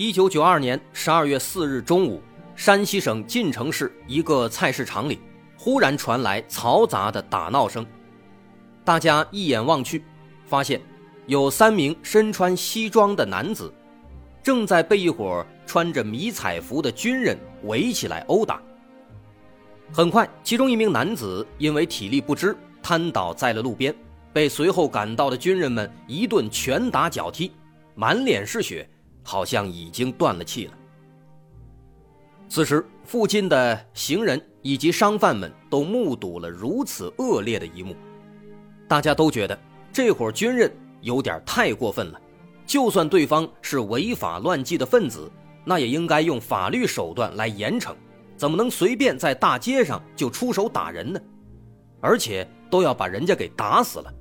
一九九二年十二月四日中午，山西省晋城市一个菜市场里，忽然传来嘈杂的打闹声。大家一眼望去，发现有三名身穿西装的男子，正在被一伙穿着迷彩服的军人围起来殴打。很快，其中一名男子因为体力不支，瘫倒在了路边，被随后赶到的军人们一顿拳打脚踢，满脸是血。好像已经断了气了。此时，附近的行人以及商贩们都目睹了如此恶劣的一幕，大家都觉得这伙军人有点太过分了。就算对方是违法乱纪的分子，那也应该用法律手段来严惩，怎么能随便在大街上就出手打人呢？而且都要把人家给打死了。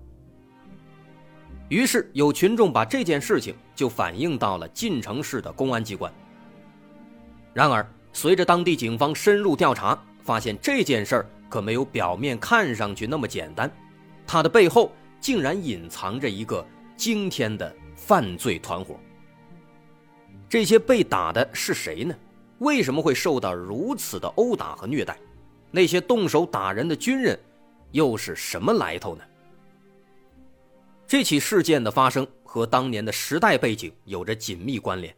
于是有群众把这件事情就反映到了晋城市的公安机关。然而，随着当地警方深入调查，发现这件事儿可没有表面看上去那么简单，它的背后竟然隐藏着一个惊天的犯罪团伙。这些被打的是谁呢？为什么会受到如此的殴打和虐待？那些动手打人的军人又是什么来头呢？这起事件的发生和当年的时代背景有着紧密关联。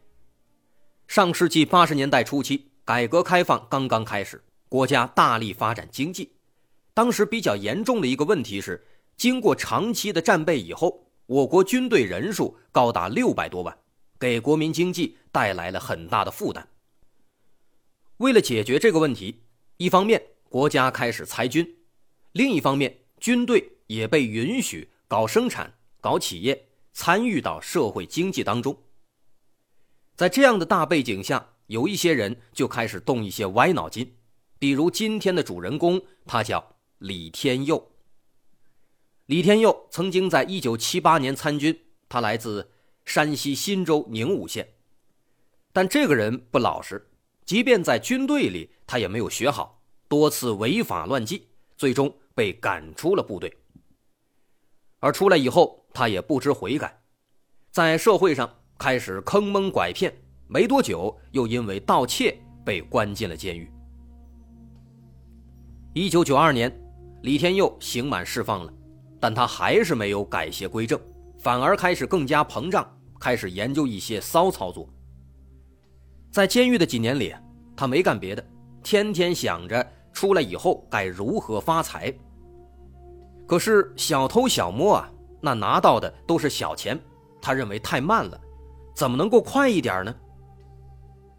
上世纪八十年代初期，改革开放刚刚开始，国家大力发展经济。当时比较严重的一个问题是，经过长期的战备以后，我国军队人数高达六百多万，给国民经济带来了很大的负担。为了解决这个问题，一方面国家开始裁军，另一方面军队也被允许搞生产。搞企业参与到社会经济当中，在这样的大背景下，有一些人就开始动一些歪脑筋，比如今天的主人公，他叫李天佑。李天佑曾经在一九七八年参军，他来自山西忻州宁武县，但这个人不老实，即便在军队里，他也没有学好，多次违法乱纪，最终被赶出了部队。而出来以后，他也不知悔改，在社会上开始坑蒙拐骗，没多久又因为盗窃被关进了监狱。一九九二年，李天佑刑满释放了，但他还是没有改邪归正，反而开始更加膨胀，开始研究一些骚操作。在监狱的几年里，他没干别的，天天想着出来以后该如何发财。可是小偷小摸啊。那拿到的都是小钱，他认为太慢了，怎么能够快一点呢？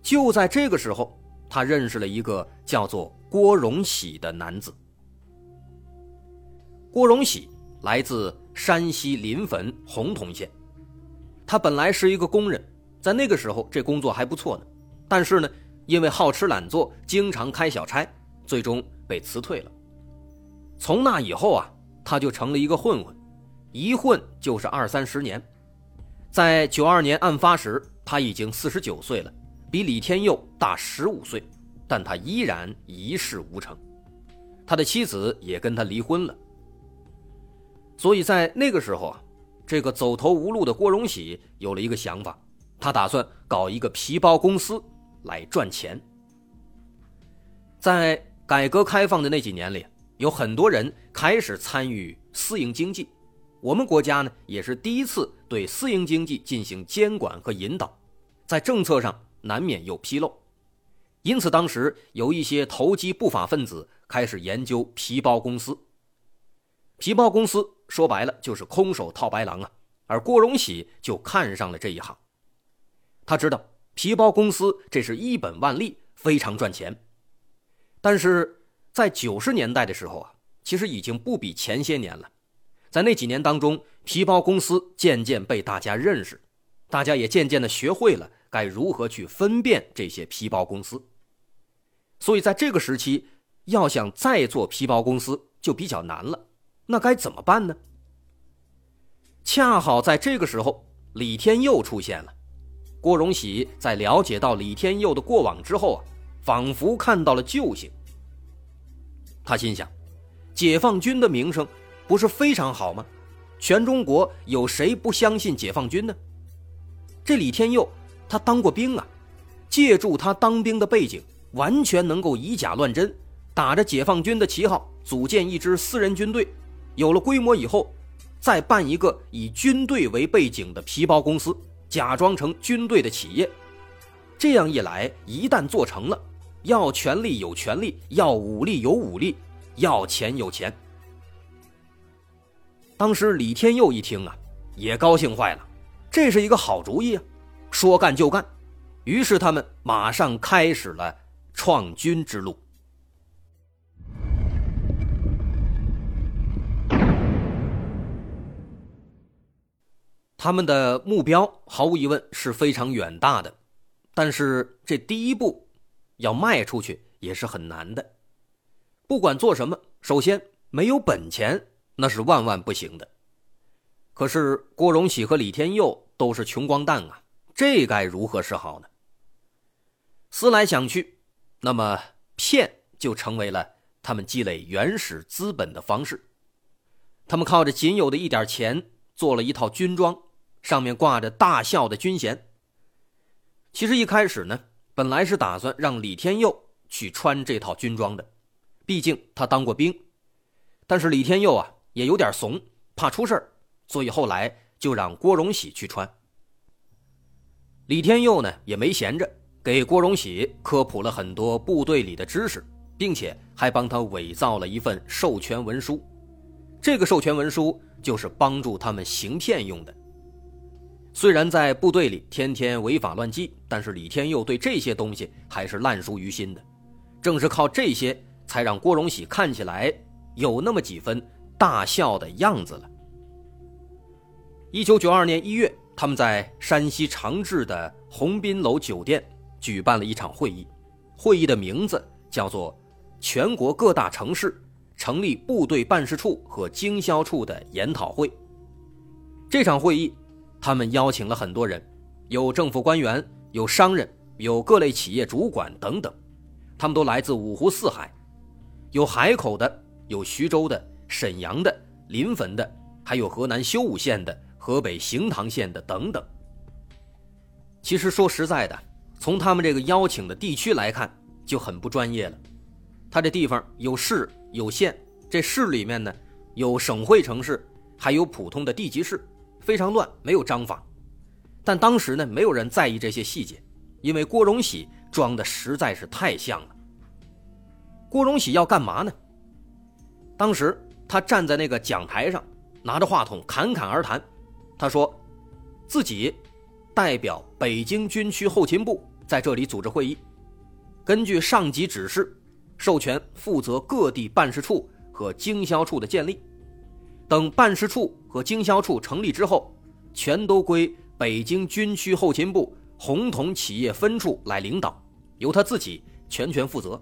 就在这个时候，他认识了一个叫做郭荣喜的男子。郭荣喜来自山西临汾洪洞县，他本来是一个工人，在那个时候这工作还不错呢，但是呢，因为好吃懒做，经常开小差，最终被辞退了。从那以后啊，他就成了一个混混。一混就是二三十年，在九二年案发时，他已经四十九岁了，比李天佑大十五岁，但他依然一事无成，他的妻子也跟他离婚了。所以在那个时候啊，这个走投无路的郭荣喜有了一个想法，他打算搞一个皮包公司来赚钱。在改革开放的那几年里，有很多人开始参与私营经济。我们国家呢，也是第一次对私营经济进行监管和引导，在政策上难免有纰漏，因此当时有一些投机不法分子开始研究皮包公司。皮包公司说白了就是空手套白狼啊，而郭荣喜就看上了这一行，他知道皮包公司这是一本万利，非常赚钱。但是在九十年代的时候啊，其实已经不比前些年了。在那几年当中，皮包公司渐渐被大家认识，大家也渐渐的学会了该如何去分辨这些皮包公司。所以在这个时期，要想再做皮包公司就比较难了。那该怎么办呢？恰好在这个时候，李天佑出现了。郭荣喜在了解到李天佑的过往之后啊，仿佛看到了救星。他心想：解放军的名声不是非常好吗？全中国有谁不相信解放军呢？这李天佑他当过兵啊，借助他当兵的背景，完全能够以假乱真，打着解放军的旗号组建一支私人军队。有了规模以后，再办一个以军队为背景的皮包公司，假装成军队的企业。这样一来，一旦做成了，要权力有权力，要武力有武力，要钱有钱。当时李天佑一听啊，也高兴坏了，这是一个好主意啊！说干就干，于是他们马上开始了创军之路。他们的目标毫无疑问是非常远大的，但是这第一步要迈出去也是很难的。不管做什么，首先没有本钱那是万万不行的。可是郭荣喜和李天佑都是穷光蛋啊，这该如何是好呢？思来想去，那么骗就成为了他们积累原始资本的方式。他们靠着仅有的一点钱做了一套军装。上面挂着大校的军衔。其实一开始呢，本来是打算让李天佑去穿这套军装的，毕竟他当过兵。但是李天佑啊也有点怂，怕出事儿所以后来就让郭荣喜去穿。李天佑呢也没闲着，给郭荣喜科普了很多部队里的知识，并且还帮他伪造了一份授权文书。这个授权文书就是帮助他们行骗用的。虽然在部队里天天违法乱纪，但是李天佑对这些东西还是烂熟于心的。正是靠这些，才让郭荣喜看起来有那么几分大笑的样子了。一九九二年一月，他们在山西长治的鸿宾楼酒店举办了一场会议，会议的名字叫做“全国各大城市成立部队办事处和经销处的研讨会”。这场会议。他们邀请了很多人，有政府官员，有商人，有各类企业主管等等，他们都来自五湖四海，有海口的，有徐州的、沈阳的、临汾的，还有河南修武县的、河北行唐县的等等。其实说实在的，从他们这个邀请的地区来看，就很不专业了。他这地方有市有县，这市里面呢有省会城市，还有普通的地级市。非常乱，没有章法，但当时呢，没有人在意这些细节，因为郭荣喜装的实在是太像了。郭荣喜要干嘛呢？当时他站在那个讲台上，拿着话筒侃侃而谈，他说，自己代表北京军区后勤部在这里组织会议，根据上级指示，授权负责各地办事处和经销处的建立。等办事处和经销处成立之后，全都归北京军区后勤部红铜企业分处来领导，由他自己全权负责。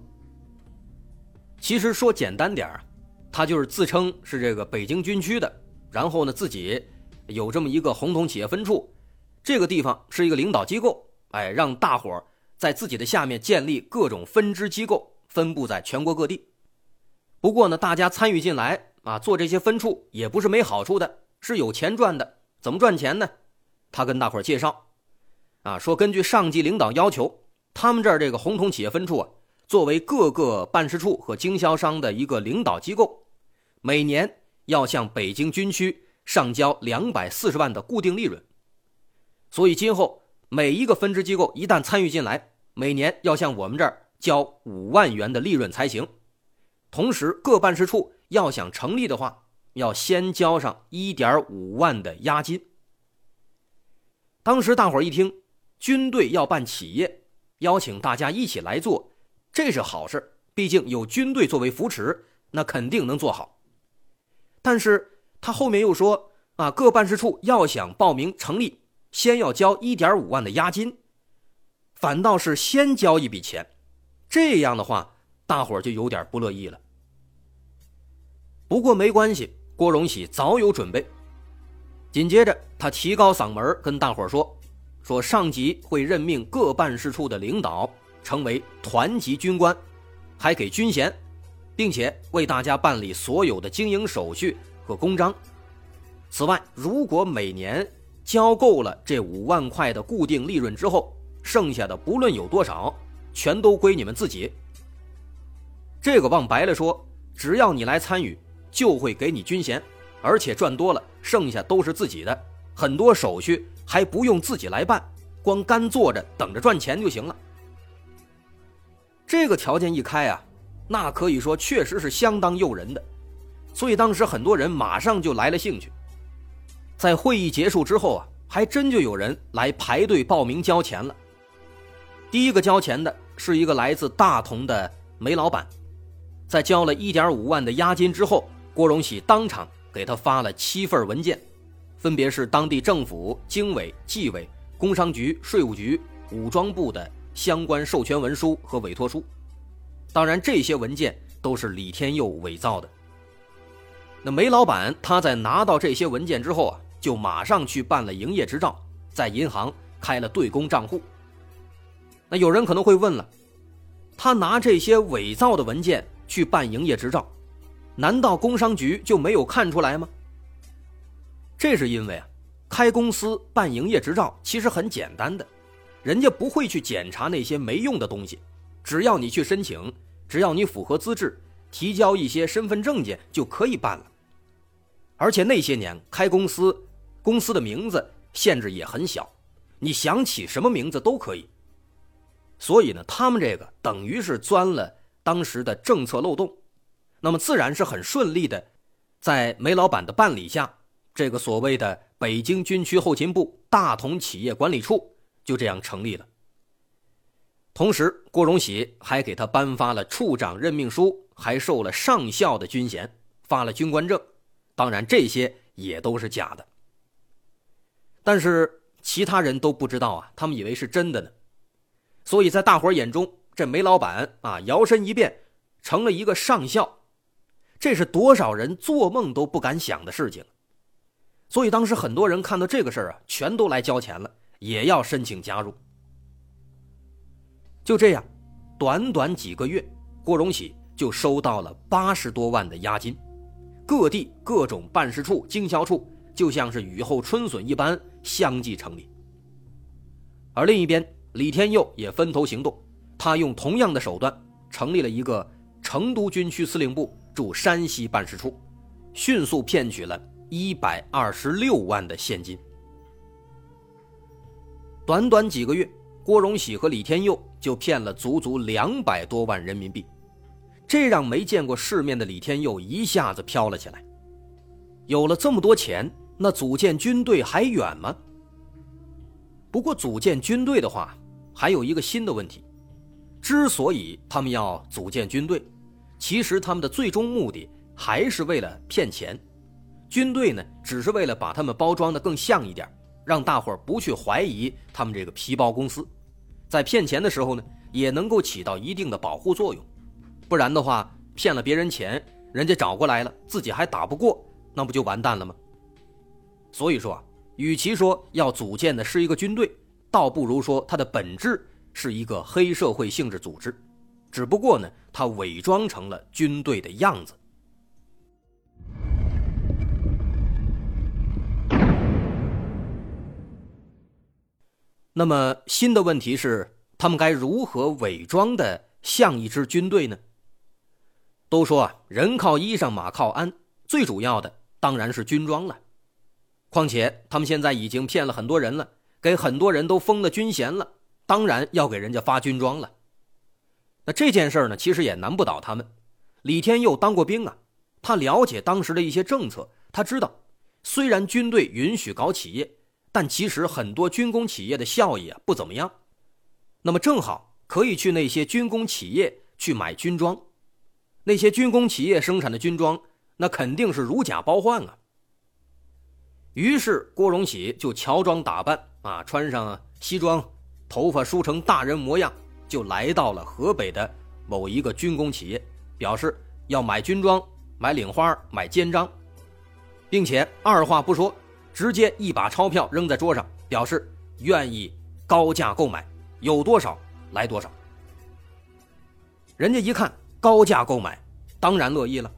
其实说简单点儿，他就是自称是这个北京军区的，然后呢自己有这么一个红铜企业分处，这个地方是一个领导机构，哎，让大伙儿在自己的下面建立各种分支机构，分布在全国各地。不过呢，大家参与进来。啊，做这些分处也不是没好处的，是有钱赚的。怎么赚钱呢？他跟大伙介绍，啊，说根据上级领导要求，他们这儿这个红铜企业分处啊，作为各个办事处和经销商的一个领导机构，每年要向北京军区上交两百四十万的固定利润。所以今后每一个分支机构一旦参与进来，每年要向我们这儿交五万元的利润才行。同时，各办事处。要想成立的话，要先交上一点五万的押金。当时大伙儿一听，军队要办企业，邀请大家一起来做，这是好事毕竟有军队作为扶持，那肯定能做好。但是他后面又说啊，各办事处要想报名成立，先要交一点五万的押金。反倒是先交一笔钱，这样的话，大伙儿就有点不乐意了。不过没关系，郭荣喜早有准备。紧接着，他提高嗓门跟大伙儿说：“说上级会任命各办事处的领导成为团级军官，还给军衔，并且为大家办理所有的经营手续和公章。此外，如果每年……”交够了这五万块的固定利润之后，剩下的不论有多少，全都归你们自己。这个往白了说，只要你来参与，就会给你军衔，而且赚多了，剩下都是自己的，很多手续还不用自己来办，光干坐着等着赚钱就行了。这个条件一开啊，那可以说确实是相当诱人的，所以当时很多人马上就来了兴趣。在会议结束之后啊，还真就有人来排队报名交钱了。第一个交钱的是一个来自大同的煤老板，在交了一点五万的押金之后，郭荣喜当场给他发了七份文件，分别是当地政府、经委、纪委、工商局、税务局、武装部的相关授权文书和委托书。当然，这些文件都是李天佑伪造的。那煤老板他在拿到这些文件之后啊。就马上去办了营业执照，在银行开了对公账户。那有人可能会问了，他拿这些伪造的文件去办营业执照，难道工商局就没有看出来吗？这是因为啊，开公司办营业执照其实很简单的，人家不会去检查那些没用的东西，只要你去申请，只要你符合资质，提交一些身份证件就可以办了。而且那些年开公司。公司的名字限制也很小，你想起什么名字都可以。所以呢，他们这个等于是钻了当时的政策漏洞，那么自然是很顺利的，在煤老板的办理下，这个所谓的北京军区后勤部大同企业管理处就这样成立了。同时，郭荣喜还给他颁发了处长任命书，还授了上校的军衔，发了军官证。当然，这些也都是假的。但是其他人都不知道啊，他们以为是真的呢。所以在大伙眼中，这煤老板啊，摇身一变成了一个上校，这是多少人做梦都不敢想的事情。所以当时很多人看到这个事儿啊，全都来交钱了，也要申请加入。就这样，短短几个月，郭荣喜就收到了八十多万的押金，各地各种办事处、经销处就像是雨后春笋一般。相继成立，而另一边，李天佑也分头行动，他用同样的手段成立了一个成都军区司令部驻山西办事处，迅速骗取了一百二十六万的现金。短短几个月，郭荣喜和李天佑就骗了足足两百多万人民币，这让没见过世面的李天佑一下子飘了起来。有了这么多钱。那组建军队还远吗？不过组建军队的话，还有一个新的问题。之所以他们要组建军队，其实他们的最终目的还是为了骗钱。军队呢，只是为了把他们包装的更像一点，让大伙儿不去怀疑他们这个皮包公司。在骗钱的时候呢，也能够起到一定的保护作用。不然的话，骗了别人钱，人家找过来了，自己还打不过，那不就完蛋了吗？所以说啊，与其说要组建的是一个军队，倒不如说它的本质是一个黑社会性质组织，只不过呢，它伪装成了军队的样子。那么新的问题是，他们该如何伪装的像一支军队呢？都说啊，人靠衣裳，马靠鞍，最主要的当然是军装了。况且他们现在已经骗了很多人了，给很多人都封了军衔了，当然要给人家发军装了。那这件事呢，其实也难不倒他们。李天佑当过兵啊，他了解当时的一些政策，他知道，虽然军队允许搞企业，但其实很多军工企业的效益啊不怎么样。那么正好可以去那些军工企业去买军装，那些军工企业生产的军装，那肯定是如假包换啊。于是郭荣喜就乔装打扮啊，穿上西装，头发梳成大人模样，就来到了河北的某一个军工企业，表示要买军装、买领花、买肩章，并且二话不说，直接一把钞票扔在桌上，表示愿意高价购买，有多少来多少。人家一看高价购买，当然乐意了。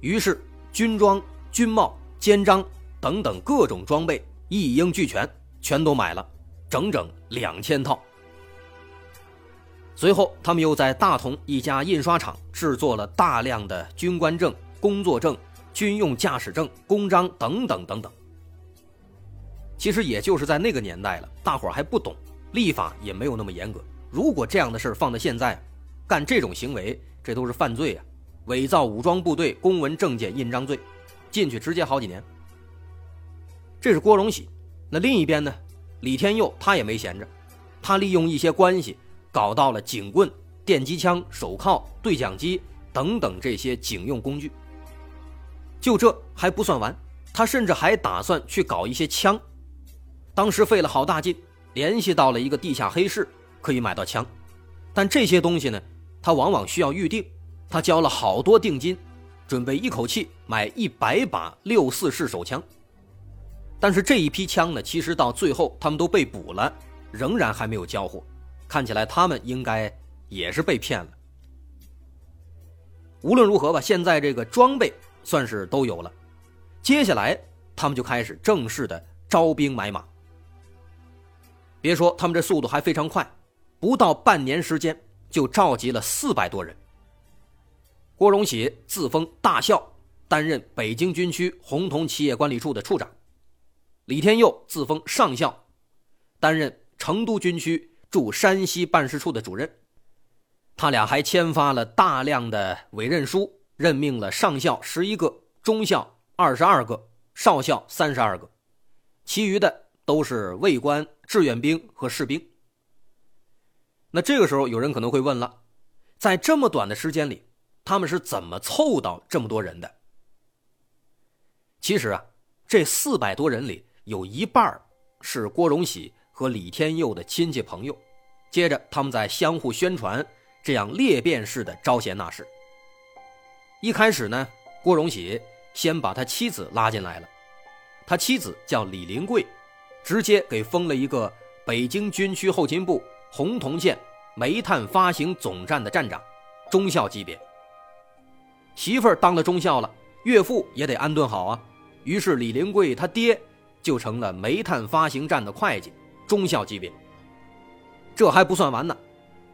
于是军装、军帽、肩章等等各种装备一应俱全，全都买了，整整两千套。随后，他们又在大同一家印刷厂制作了大量的军官证、工作证、军用驾驶证、公章等等等等。其实也就是在那个年代了，大伙儿还不懂，立法也没有那么严格。如果这样的事儿放到现在，干这种行为，这都是犯罪啊！伪造武装部队公文证件印章罪，进去直接好几年。这是郭荣喜，那另一边呢？李天佑他也没闲着，他利用一些关系，搞到了警棍、电击枪、手铐、对讲机等等这些警用工具。就这还不算完，他甚至还打算去搞一些枪。当时费了好大劲，联系到了一个地下黑市，可以买到枪，但这些东西呢？他往往需要预定，他交了好多定金，准备一口气买一百把六四式手枪。但是这一批枪呢，其实到最后他们都被捕了，仍然还没有交货。看起来他们应该也是被骗了。无论如何吧，现在这个装备算是都有了，接下来他们就开始正式的招兵买马。别说他们这速度还非常快，不到半年时间。就召集了四百多人。郭荣喜自封大校，担任北京军区红铜企业管理处的处长；李天佑自封上校，担任成都军区驻山西办事处的主任。他俩还签发了大量的委任书，任命了上校十一个，中校二十二个，少校三十二个，其余的都是卫官、志愿兵和士兵。那这个时候，有人可能会问了，在这么短的时间里，他们是怎么凑到这么多人的？其实啊，这四百多人里有一半是郭荣喜和李天佑的亲戚朋友，接着他们在相互宣传，这样裂变式的招贤纳士。一开始呢，郭荣喜先把他妻子拉进来了，他妻子叫李林贵，直接给封了一个北京军区后勤部。红铜县煤炭发行总站的站长，中校级别。媳妇儿当了中校了，岳父也得安顿好啊。于是李林贵他爹就成了煤炭发行站的会计，中校级别。这还不算完呢，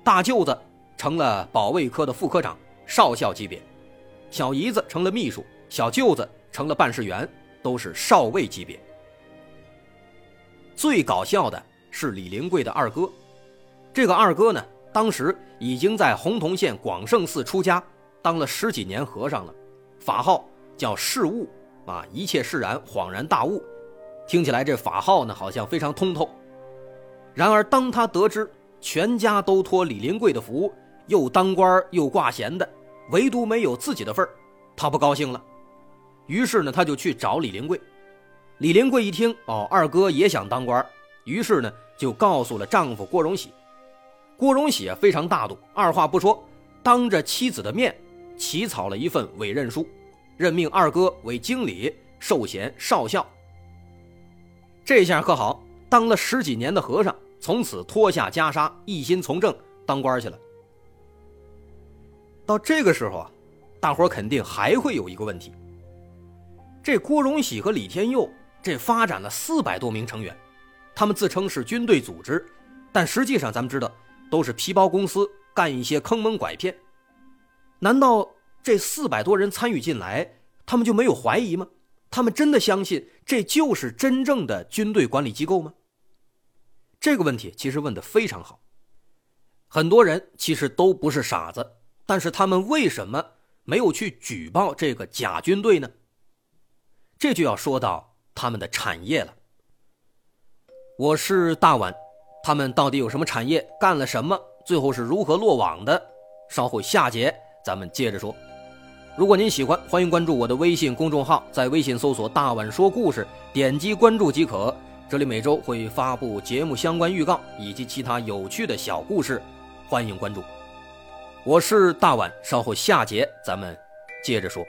大舅子成了保卫科的副科长，少校级别。小姨子成了秘书，小舅子成了办事员，都是少尉级别。最搞笑的是李林贵的二哥。这个二哥呢，当时已经在洪洞县广胜寺出家，当了十几年和尚了，法号叫释悟，啊，一切释然，恍然大悟，听起来这法号呢好像非常通透。然而，当他得知全家都托李林贵的福，又当官又挂衔的，唯独没有自己的份儿他不高兴了。于是呢，他就去找李林贵。李林贵一听，哦，二哥也想当官，于是呢，就告诉了丈夫郭荣喜。郭荣喜非常大度，二话不说，当着妻子的面起草了一份委任书，任命二哥为经理，授衔少校。这下可好，当了十几年的和尚，从此脱下袈裟，一心从政，当官去了。到这个时候啊，大伙肯定还会有一个问题：这郭荣喜和李天佑这发展了四百多名成员，他们自称是军队组织，但实际上咱们知道。都是皮包公司干一些坑蒙拐骗，难道这四百多人参与进来，他们就没有怀疑吗？他们真的相信这就是真正的军队管理机构吗？这个问题其实问的非常好。很多人其实都不是傻子，但是他们为什么没有去举报这个假军队呢？这就要说到他们的产业了。我是大碗他们到底有什么产业干了什么最后是如何落网的？稍后下节咱们接着说。如果您喜欢欢迎关注我的微信公众号在微信搜索大碗说故事点击关注即可。这里每周会发布节目相关预告以及其他有趣的小故事欢迎关注。我是大碗稍后下节咱们接着说。